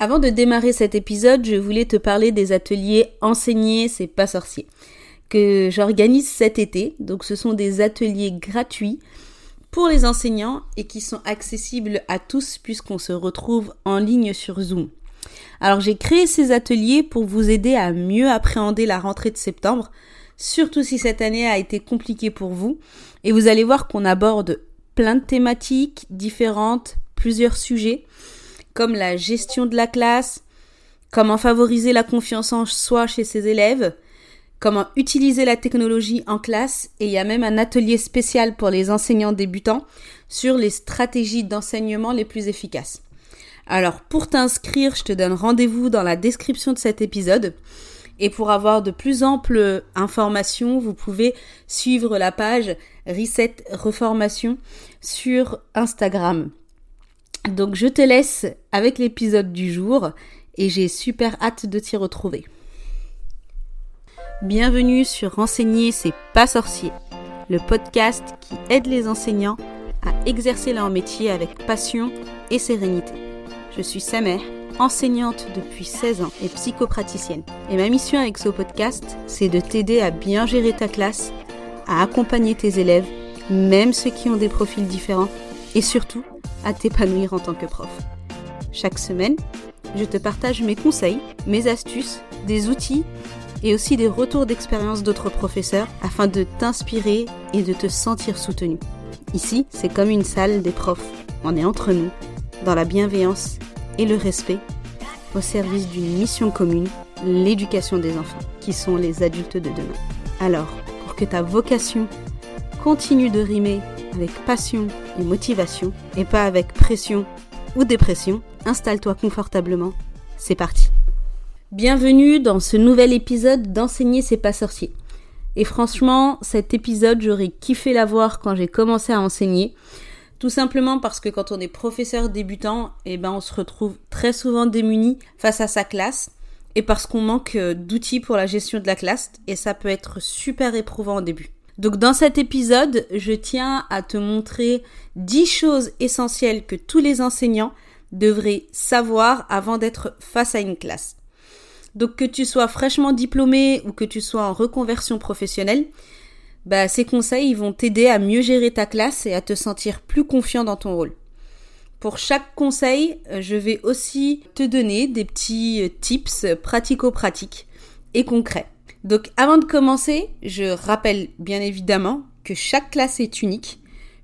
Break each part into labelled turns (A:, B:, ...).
A: Avant de démarrer cet épisode, je voulais te parler des ateliers Enseigner, c'est pas sorcier que j'organise cet été. Donc ce sont des ateliers gratuits pour les enseignants et qui sont accessibles à tous puisqu'on se retrouve en ligne sur Zoom. Alors j'ai créé ces ateliers pour vous aider à mieux appréhender la rentrée de septembre, surtout si cette année a été compliquée pour vous. Et vous allez voir qu'on aborde plein de thématiques différentes, plusieurs sujets, comme la gestion de la classe, comment favoriser la confiance en soi chez ses élèves, comment utiliser la technologie en classe et il y a même un atelier spécial pour les enseignants débutants sur les stratégies d'enseignement les plus efficaces. Alors pour t'inscrire, je te donne rendez-vous dans la description de cet épisode. Et pour avoir de plus amples informations, vous pouvez suivre la page Reset Reformation sur Instagram. Donc je te laisse avec l'épisode du jour et j'ai super hâte de t'y retrouver. Bienvenue sur Renseigner, c'est pas sorcier, le podcast qui aide les enseignants à exercer leur métier avec passion et sérénité. Je suis Samer, enseignante depuis 16 ans et psychopraticienne. Et ma mission avec ce podcast, c'est de t'aider à bien gérer ta classe, à accompagner tes élèves, même ceux qui ont des profils différents, et surtout à t'épanouir en tant que prof. Chaque semaine, je te partage mes conseils, mes astuces, des outils et aussi des retours d'expérience d'autres professeurs afin de t'inspirer et de te sentir soutenu. Ici, c'est comme une salle des profs. On est entre nous, dans la bienveillance et le respect, au service d'une mission commune, l'éducation des enfants, qui sont les adultes de demain. Alors, pour que ta vocation continue de rimer avec passion et motivation, et pas avec pression ou dépression, installe-toi confortablement. C'est parti. Bienvenue dans ce nouvel épisode d'Enseigner c'est pas sorcier. Et franchement, cet épisode, j'aurais kiffé l'avoir quand j'ai commencé à enseigner. Tout simplement parce que quand on est professeur débutant, eh ben on se retrouve très souvent démuni face à sa classe et parce qu'on manque euh, d'outils pour la gestion de la classe et ça peut être super éprouvant au début. Donc dans cet épisode, je tiens à te montrer 10 choses essentielles que tous les enseignants devraient savoir avant d'être face à une classe. Donc que tu sois fraîchement diplômé ou que tu sois en reconversion professionnelle, bah, ces conseils vont t'aider à mieux gérer ta classe et à te sentir plus confiant dans ton rôle. Pour chaque conseil, euh, je vais aussi te donner des petits euh, tips pratico-pratiques et concrets. Donc avant de commencer, je rappelle bien évidemment que chaque classe est unique,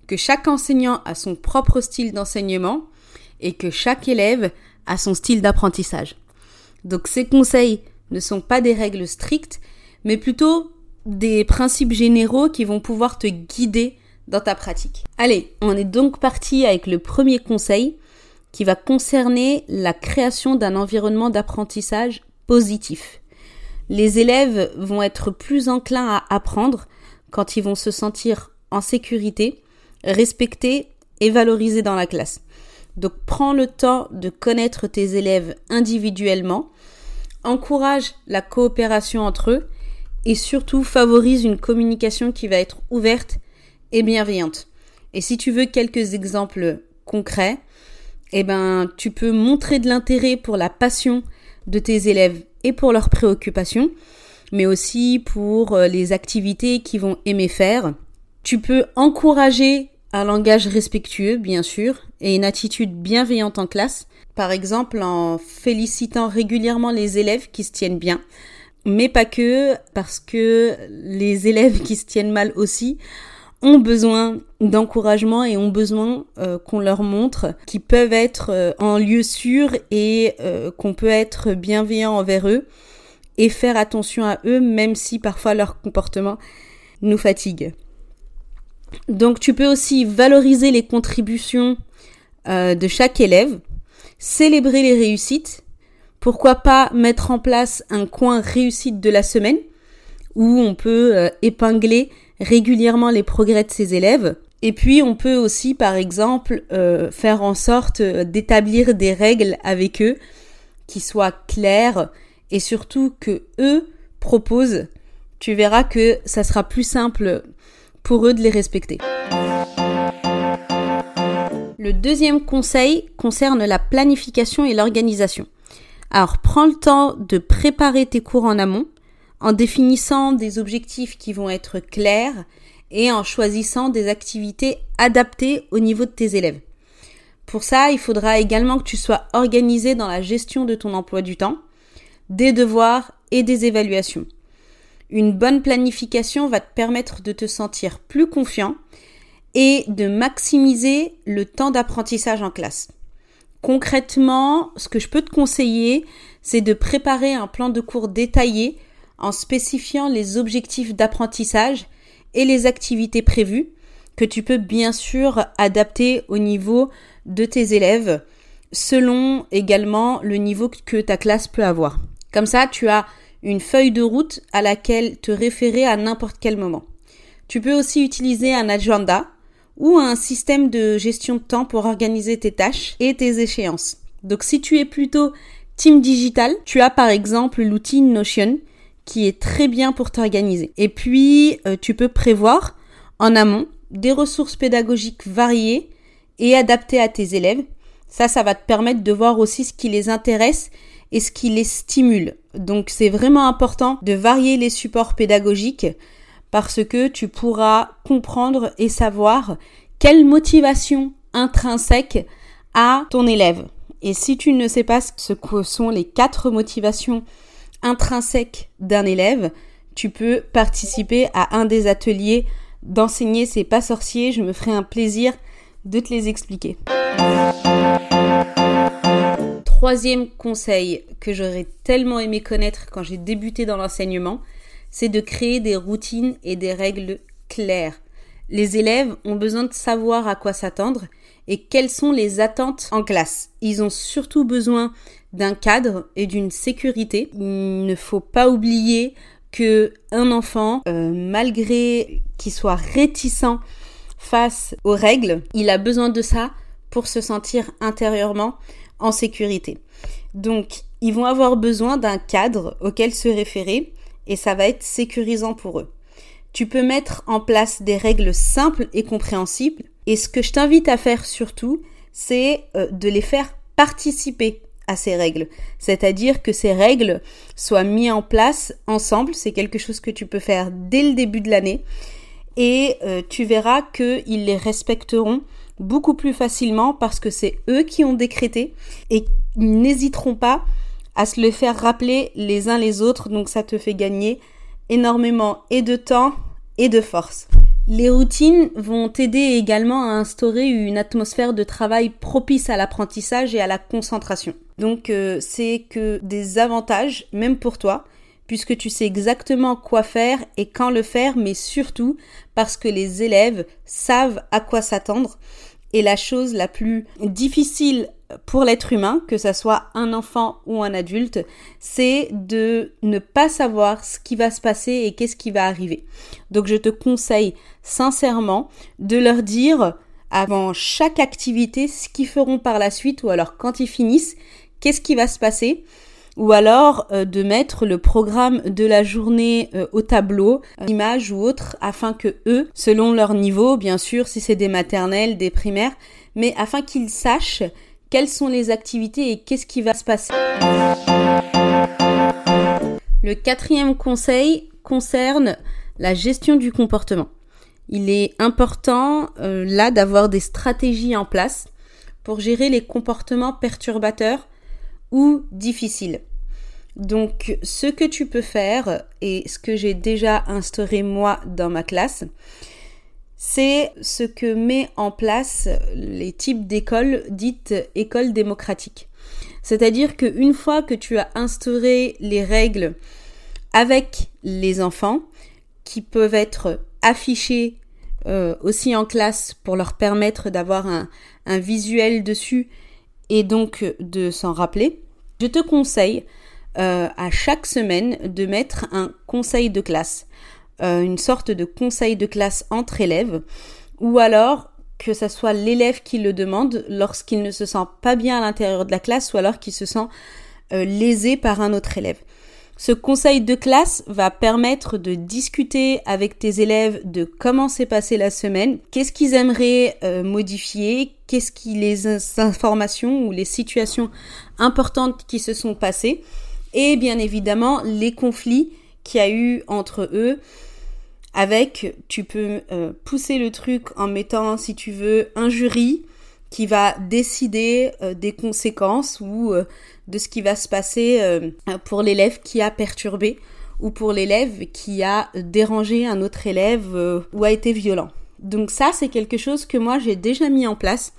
A: que chaque enseignant a son propre style d'enseignement et que chaque élève a son style d'apprentissage. Donc ces conseils ne sont pas des règles strictes, mais plutôt des principes généraux qui vont pouvoir te guider dans ta pratique. Allez, on est donc parti avec le premier conseil qui va concerner la création d'un environnement d'apprentissage positif. Les élèves vont être plus enclins à apprendre quand ils vont se sentir en sécurité, respectés et valorisés dans la classe. Donc prends le temps de connaître tes élèves individuellement encourage la coopération entre eux et surtout favorise une communication qui va être ouverte et bienveillante. Et si tu veux quelques exemples concrets, eh ben, tu peux montrer de l'intérêt pour la passion de tes élèves et pour leurs préoccupations, mais aussi pour euh, les activités qu'ils vont aimer faire. Tu peux encourager un langage respectueux, bien sûr, et une attitude bienveillante en classe, par exemple en félicitant régulièrement les élèves qui se tiennent bien, mais pas que, parce que les élèves qui se tiennent mal aussi ont besoin d'encouragement et ont besoin euh, qu'on leur montre qu'ils peuvent être euh, en lieu sûr et euh, qu'on peut être bienveillant envers eux et faire attention à eux même si parfois leur comportement nous fatigue. Donc tu peux aussi valoriser les contributions de chaque élève célébrer les réussites. Pourquoi pas mettre en place un coin réussite de la semaine où on peut euh, épingler régulièrement les progrès de ses élèves. Et puis on peut aussi par exemple euh, faire en sorte euh, d'établir des règles avec eux qui soient claires et surtout que eux proposent. Tu verras que ça sera plus simple pour eux de les respecter. Le deuxième conseil concerne la planification et l'organisation. Alors prends le temps de préparer tes cours en amont en définissant des objectifs qui vont être clairs et en choisissant des activités adaptées au niveau de tes élèves. Pour ça, il faudra également que tu sois organisé dans la gestion de ton emploi du temps, des devoirs et des évaluations. Une bonne planification va te permettre de te sentir plus confiant et de maximiser le temps d'apprentissage en classe. Concrètement, ce que je peux te conseiller, c'est de préparer un plan de cours détaillé en spécifiant les objectifs d'apprentissage et les activités prévues que tu peux bien sûr adapter au niveau de tes élèves selon également le niveau que ta classe peut avoir. Comme ça, tu as une feuille de route à laquelle te référer à n'importe quel moment. Tu peux aussi utiliser un agenda ou un système de gestion de temps pour organiser tes tâches et tes échéances. Donc si tu es plutôt team digital, tu as par exemple l'outil Notion qui est très bien pour t'organiser. Et puis, euh, tu peux prévoir en amont des ressources pédagogiques variées et adaptées à tes élèves. Ça, ça va te permettre de voir aussi ce qui les intéresse et ce qui les stimule. Donc, c'est vraiment important de varier les supports pédagogiques parce que tu pourras comprendre et savoir quelle motivation intrinsèque a ton élève. Et si tu ne sais pas ce que sont les quatre motivations intrinsèque d'un élève, tu peux participer à un des ateliers d'enseigner c'est pas sorcier, je me ferai un plaisir de te les expliquer. Troisième conseil que j'aurais tellement aimé connaître quand j'ai débuté dans l'enseignement, c'est de créer des routines et des règles claires. Les élèves ont besoin de savoir à quoi s'attendre et quelles sont les attentes en classe. Ils ont surtout besoin d'un cadre et d'une sécurité. Il ne faut pas oublier que un enfant, euh, malgré qu'il soit réticent face aux règles, il a besoin de ça pour se sentir intérieurement en sécurité. Donc, ils vont avoir besoin d'un cadre auquel se référer et ça va être sécurisant pour eux. Tu peux mettre en place des règles simples et compréhensibles et ce que je t'invite à faire surtout, c'est euh, de les faire participer à ces règles. C'est-à-dire que ces règles soient mises en place ensemble. C'est quelque chose que tu peux faire dès le début de l'année. Et euh, tu verras qu'ils les respecteront beaucoup plus facilement parce que c'est eux qui ont décrété et ils n'hésiteront pas à se le faire rappeler les uns les autres. Donc ça te fait gagner énormément et de temps et de force. Les routines vont t'aider également à instaurer une atmosphère de travail propice à l'apprentissage et à la concentration. Donc euh, c'est que des avantages, même pour toi, puisque tu sais exactement quoi faire et quand le faire, mais surtout parce que les élèves savent à quoi s'attendre. Et la chose la plus difficile pour l'être humain, que ce soit un enfant ou un adulte, c'est de ne pas savoir ce qui va se passer et qu'est-ce qui va arriver. Donc je te conseille sincèrement de leur dire avant chaque activité ce qu'ils feront par la suite ou alors quand ils finissent, qu'est-ce qui va se passer ou alors euh, de mettre le programme de la journée euh, au tableau, euh, image ou autre, afin que eux, selon leur niveau, bien sûr, si c'est des maternelles, des primaires, mais afin qu'ils sachent quelles sont les activités et qu'est-ce qui va se passer. Le quatrième conseil concerne la gestion du comportement. Il est important là d'avoir des stratégies en place pour gérer les comportements perturbateurs ou difficiles. Donc ce que tu peux faire et ce que j'ai déjà instauré moi dans ma classe, c'est ce que met en place les types d'écoles dites écoles démocratiques. C'est-à-dire qu'une fois que tu as instauré les règles avec les enfants, qui peuvent être affichées euh, aussi en classe pour leur permettre d'avoir un, visuel dessus et donc de s'en rappeler, je te conseille euh, à chaque semaine de mettre un conseil de classe. Euh, une sorte de conseil de classe entre élèves, ou alors que ce soit l'élève qui le demande lorsqu'il ne se sent pas bien à l'intérieur de la classe, ou alors qu'il se sent euh, lésé par un autre élève. Ce conseil de classe va permettre de discuter avec tes élèves de comment s'est passée la semaine, qu'est-ce qu'ils aimeraient euh, modifier, qu'est-ce qui les informations ou les situations importantes qui se sont passées et bien évidemment les conflits qu'il y a eu entre eux avec tu peux euh, pousser le truc en mettant si tu veux un jury qui va décider euh, des conséquences ou de ce qui va se passer euh, pour l'élève qui a perturbé ou pour l'élève qui a dérangé un autre élève ou a été violent. Donc ça, c'est quelque chose que moi j'ai déjà mis en place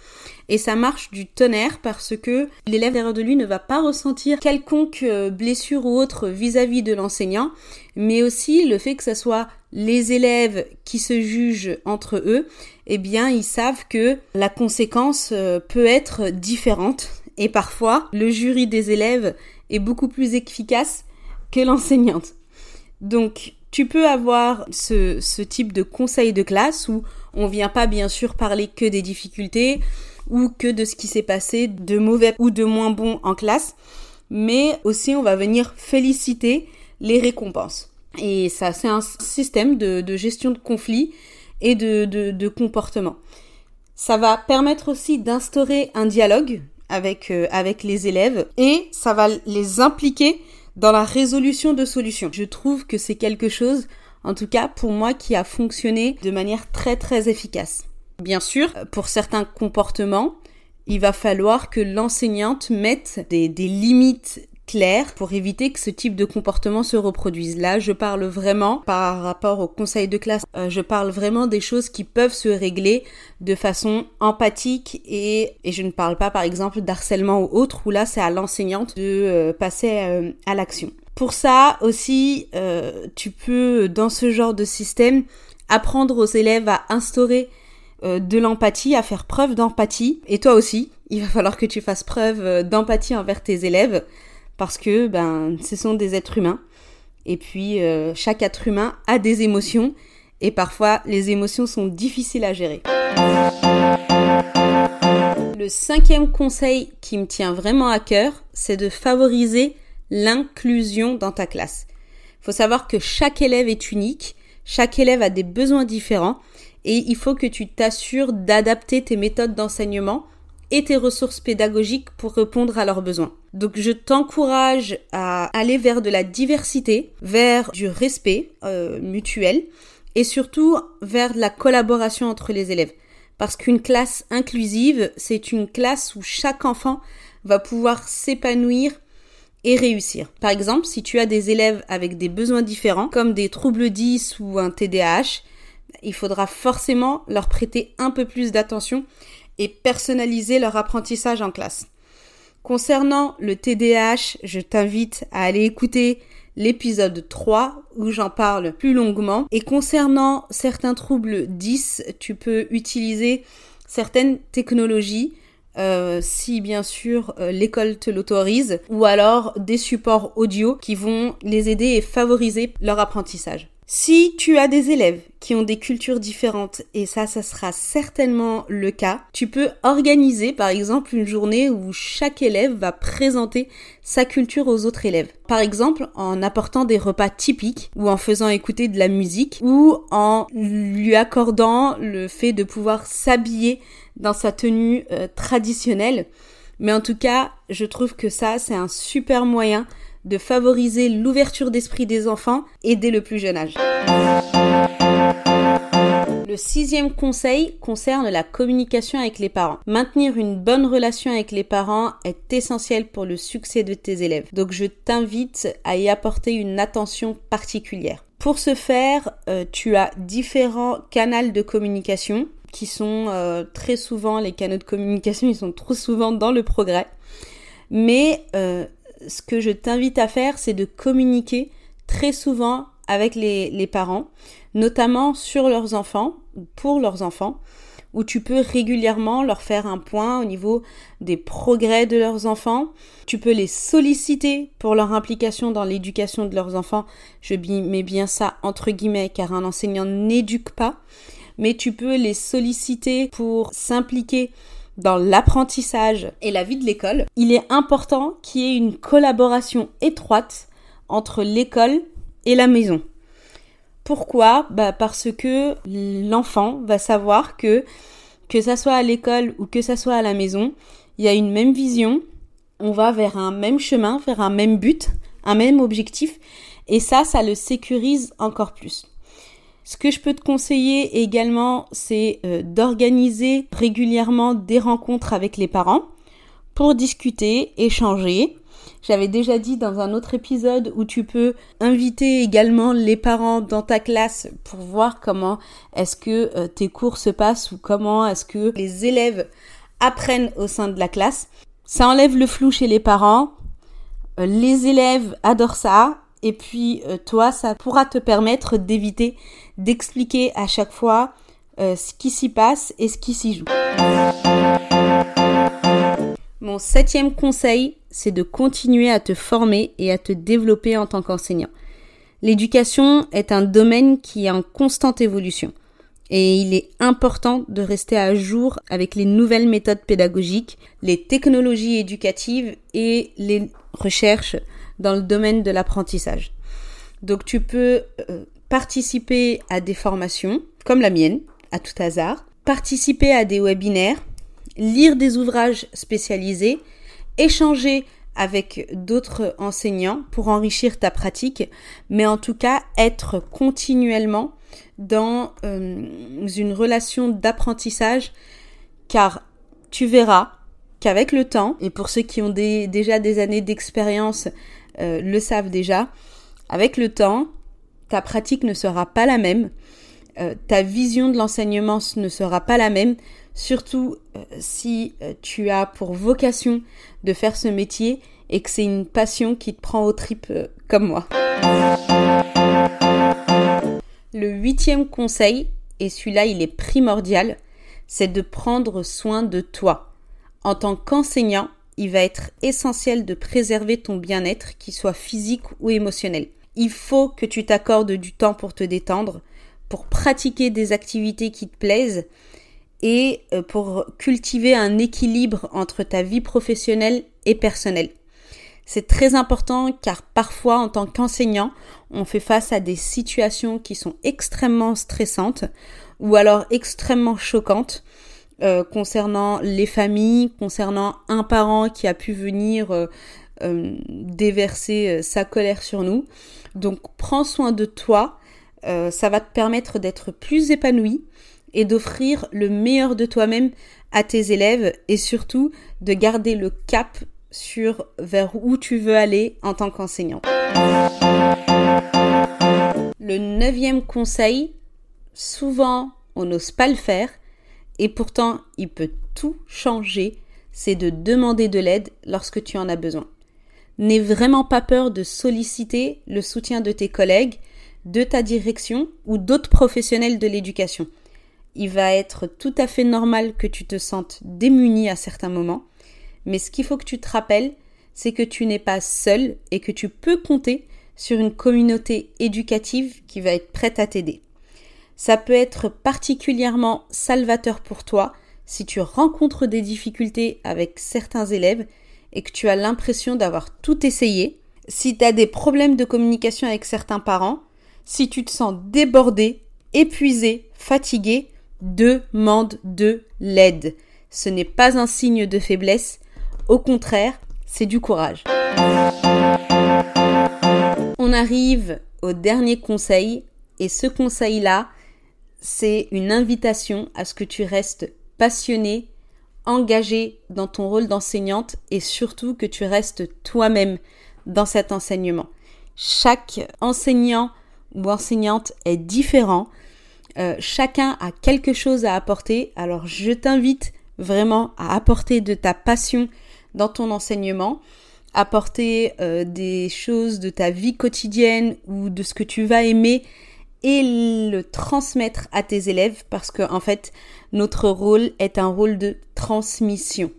A: et ça marche du tonnerre parce que l'élève derrière de lui ne va pas ressentir quelconque blessure ou autre vis-à-vis de l'enseignant, mais aussi le fait que ce soit les élèves qui se jugent entre eux, eh bien ils savent que la conséquence euh, peut être différente et parfois le jury des élèves est beaucoup plus efficace que l'enseignante. Donc tu peux avoir ce, type de conseil de classe où on vient pas bien sûr parler que des difficultés ou que de ce qui s'est passé de mauvais ou de moins bon en classe, mais aussi on va venir féliciter les récompenses. Et ça, c'est un système de, gestion de conflits et de, comportement. Ça va permettre aussi d'instaurer un dialogue avec, euh, avec les élèves et ça va les impliquer dans la résolution de solutions. Je trouve que c'est quelque chose, en tout cas pour moi, qui a fonctionné de manière très très efficace. Bien sûr, pour certains comportements, il va falloir que l'enseignante mette des, des limites clair pour éviter que ce type de comportement se reproduise. Là, je parle vraiment par rapport au conseil de classe, euh, je parle vraiment des choses qui peuvent se régler de façon empathique et, et je ne parle pas par exemple d'harcèlement ou autre où là c'est à l'enseignante de euh, passer euh, à l'action. Pour ça aussi, tu peux dans ce genre de système apprendre aux élèves à instaurer de l'empathie, à faire preuve d'empathie. Et toi aussi, il va falloir que tu fasses preuve d'empathie envers tes élèves parce que ben ce sont des êtres humains et puis euh, chaque être humain a des émotions et parfois les émotions sont difficiles à gérer. Le cinquième conseil qui me tient vraiment à cœur, c'est de favoriser l'inclusion dans ta classe. Il faut savoir que chaque élève est unique, chaque élève a des besoins différents et il faut que tu t'assures d'adapter tes méthodes d'enseignement et tes ressources pédagogiques pour répondre à leurs besoins. Donc je t'encourage à aller vers de la diversité, vers du respect euh, mutuel et surtout vers la collaboration entre les élèves. Parce qu'une classe inclusive, c'est une classe où chaque enfant va pouvoir s'épanouir et réussir. Par exemple, si tu as des élèves avec des besoins différents, comme des troubles 10 ou un TDAH, il faudra forcément leur prêter un peu plus d'attention et personnaliser leur apprentissage en classe. Concernant le TDAH, je t'invite à aller écouter l'épisode 3 où j'en parle plus longuement. Et concernant certains troubles 10, tu peux utiliser certaines technologies euh, si bien sûr euh, l'école te l'autorise, ou alors des supports audio qui vont les aider et favoriser leur apprentissage. Si tu as des élèves qui ont des cultures différentes, et ça, ça sera certainement le cas, tu peux organiser par exemple une journée où chaque élève va présenter sa culture aux autres élèves. Par exemple, en apportant des repas typiques, ou en faisant écouter de la musique, ou en lui accordant le fait de pouvoir s'habiller dans sa tenue euh, traditionnelle. Mais en tout cas, je trouve que ça, c'est un super moyen de favoriser l'ouverture d'esprit des enfants et dès le plus jeune âge. Le sixième conseil concerne la communication avec les parents. Maintenir une bonne relation avec les parents est essentiel pour le succès de tes élèves. Donc je t'invite à y apporter une attention particulière. Pour ce faire, euh, tu as différents canaux de communication qui sont euh, très souvent, les canaux de communication, ils sont trop souvent dans le progrès. Mais euh, ce que je t'invite à faire, c'est de communiquer très souvent avec les, parents, notamment sur leurs enfants, pour leurs enfants, où tu peux régulièrement leur faire un point au niveau des progrès de leurs enfants. Tu peux les solliciter pour leur implication dans l'éducation de leurs enfants. Je mets bien ça entre guillemets car un enseignant n'éduque pas, mais tu peux les solliciter pour s'impliquer dans l'apprentissage et la vie de l'école, il est important qu'il y ait une collaboration étroite entre l'école et la maison. Pourquoi? Bah Parce que l'enfant va savoir que que ça soit à l'école ou que ça soit à la maison, il y a une même vision, on va vers un même chemin, vers un même but, un même objectif, et ça, ça le sécurise encore plus. Ce que je peux te conseiller également, c'est euh, d'organiser régulièrement des rencontres avec les parents pour discuter, échanger, j'avais déjà dit dans un autre épisode où tu peux inviter également les parents dans ta classe pour voir comment est-ce que euh, tes cours se passent ou comment est-ce que les élèves apprennent au sein de la classe. Ça enlève le flou chez les parents. Euh, les élèves adorent ça. Et puis euh, toi, ça pourra te permettre d'éviter d'expliquer à chaque fois ce qui s'y passe et ce qui s'y joue. Mon septième conseil, c'est de continuer à te former et à te développer en tant qu'enseignant. L'éducation est un domaine qui est en constante évolution et il est important de rester à jour avec les nouvelles méthodes pédagogiques, les technologies éducatives et les recherches dans le domaine de l'apprentissage. Donc tu peux euh, participer à des formations comme la mienne, à tout hasard, participer à des webinaires, lire des ouvrages spécialisés échanger avec d'autres enseignants pour enrichir ta pratique, mais en tout cas être continuellement dans euh, une relation d'apprentissage, car tu verras qu'avec le temps, et pour ceux qui ont déjà des années d'expérience euh, le savent déjà, avec le temps, ta pratique ne sera pas la même, euh, ta vision de l'enseignement ne sera pas la même, surtout euh, si tu as pour vocation de faire ce métier et que c'est une passion qui te prend au tripes comme moi. Le huitième conseil, et celui-là il est primordial, c'est de prendre soin de toi. En tant qu'enseignant, il va être essentiel de préserver ton bien-être, qu'il soit physique ou émotionnel. Il faut que tu t'accordes du temps pour te détendre, pour pratiquer des activités qui te plaisent et euh, pour cultiver un équilibre entre ta vie professionnelle et personnelle. C'est très important car parfois en tant qu'enseignant, on fait face à des situations qui sont extrêmement stressantes ou alors extrêmement choquantes euh, concernant les familles, concernant un parent qui a pu venir euh, déverser sa colère sur nous. Donc prends soin de toi, euh, ça va te permettre d'être plus épanoui et d'offrir le meilleur de toi-même à tes élèves et surtout de garder le cap sur vers où tu veux aller en tant qu'enseignant. Le neuvième conseil, souvent on n'ose pas le faire et pourtant il peut tout changer, c'est de demander de l'aide lorsque tu en as besoin. N'aie vraiment pas peur de solliciter le soutien de tes collègues, de ta direction ou d'autres professionnels de l'éducation. Il va être tout à fait normal que tu te sentes démuni à certains moments, mais ce qu'il faut que tu te rappelles, c'est que tu n'es pas seul et que tu peux compter sur une communauté éducative qui va être prête à t'aider. Ça peut être particulièrement salvateur pour toi si tu rencontres des difficultés avec certains élèves et que tu as l'impression d'avoir tout essayé, si tu as des problèmes de communication avec certains parents, si tu te sens débordé, épuisé, fatigué, demande de l'aide. Ce n'est pas un signe de faiblesse, au contraire, c'est du courage. On arrive au dernier conseil, et ce conseil-là, c'est une invitation à ce que tu restes passionné, engagé dans ton rôle d'enseignante et surtout que tu restes toi-même dans cet enseignement. Chaque enseignant ou enseignante est différent. Euh, chacun a quelque chose à apporter. Alors je t'invite vraiment à apporter de ta passion dans ton enseignement, apporter euh, des choses de ta vie quotidienne ou de ce que tu vas aimer et le transmettre à tes élèves parce que en fait notre rôle est un rôle de transmission.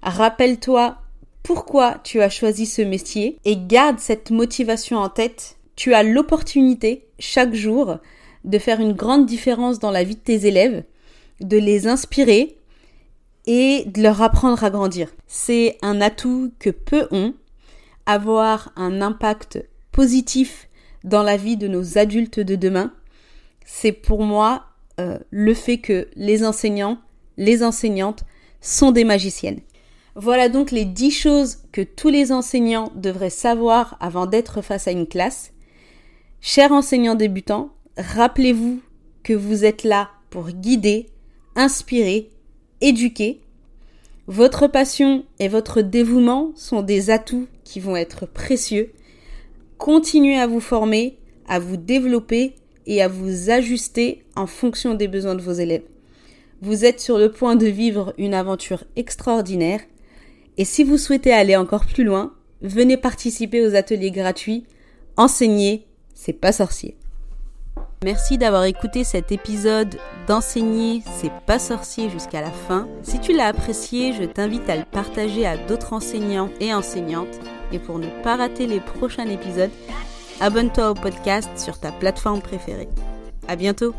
A: Rappelle-toi pourquoi tu as choisi ce métier et garde cette motivation en tête tu as l'opportunité chaque jour de faire une grande différence dans la vie de tes élèves, de les inspirer et de leur apprendre à grandir. C'est un atout que peu ont. Avoir un impact positif dans la vie de nos adultes de demain, c'est pour moi euh, le fait que les enseignants, les enseignantes sont des magiciennes. Voilà donc les 10 choses que tous les enseignants devraient savoir avant d'être face à une classe. Chers enseignants débutants, rappelez-vous que vous êtes là pour guider, inspirer, éduquer. Votre passion et votre dévouement sont des atouts qui vont être précieux. Continuez à vous former, à vous développer et à vous ajuster en fonction des besoins de vos élèves. Vous êtes sur le point de vivre une aventure extraordinaire et si vous souhaitez aller encore plus loin, venez participer aux ateliers gratuits. Enseigner, c'est pas sorcier. Merci d'avoir écouté cet épisode d'Enseigner, c'est pas sorcier jusqu'à la fin. Si tu l'as apprécié, je t'invite à le partager à d'autres enseignants et enseignantes. Et pour ne pas rater les prochains épisodes, abonne-toi au podcast sur ta plateforme préférée. À bientôt!